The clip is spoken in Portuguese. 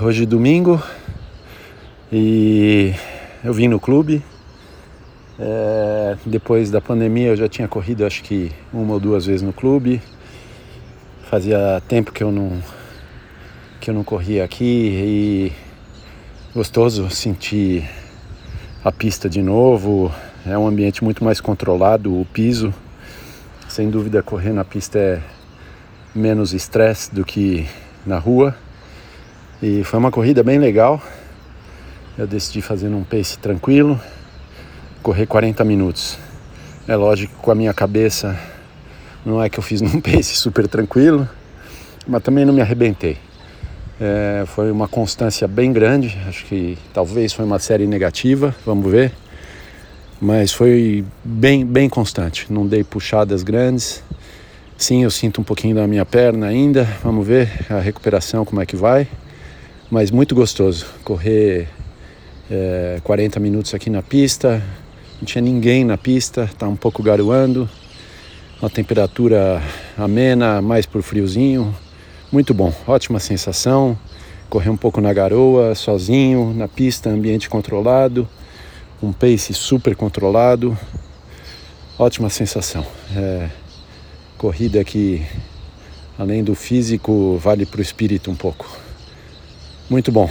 Hoje é domingo e eu vim no clube. É, depois da pandemia eu já tinha corrido acho que uma ou duas vezes no clube. Fazia tempo que eu não que eu não corria aqui e gostoso sentir a pista de novo. É um ambiente muito mais controlado, o piso. Sem dúvida correr na pista é menos estresse do que na rua. E foi uma corrida bem legal. Eu decidi fazer num pace tranquilo, correr 40 minutos. É lógico que com a minha cabeça não é que eu fiz num pace super tranquilo, mas também não me arrebentei. É, foi uma constância bem grande, acho que talvez foi uma série negativa, vamos ver. Mas foi bem, bem constante, não dei puxadas grandes. Sim, eu sinto um pouquinho da minha perna ainda, vamos ver a recuperação como é que vai mas muito gostoso. Correr é, 40 minutos aqui na pista, não tinha ninguém na pista, tá um pouco garoando, uma temperatura amena, mais por friozinho, muito bom, ótima sensação. Correr um pouco na garoa, sozinho, na pista, ambiente controlado, um pace super controlado, ótima sensação. É, corrida que, além do físico, vale para o espírito um pouco. Muito bom.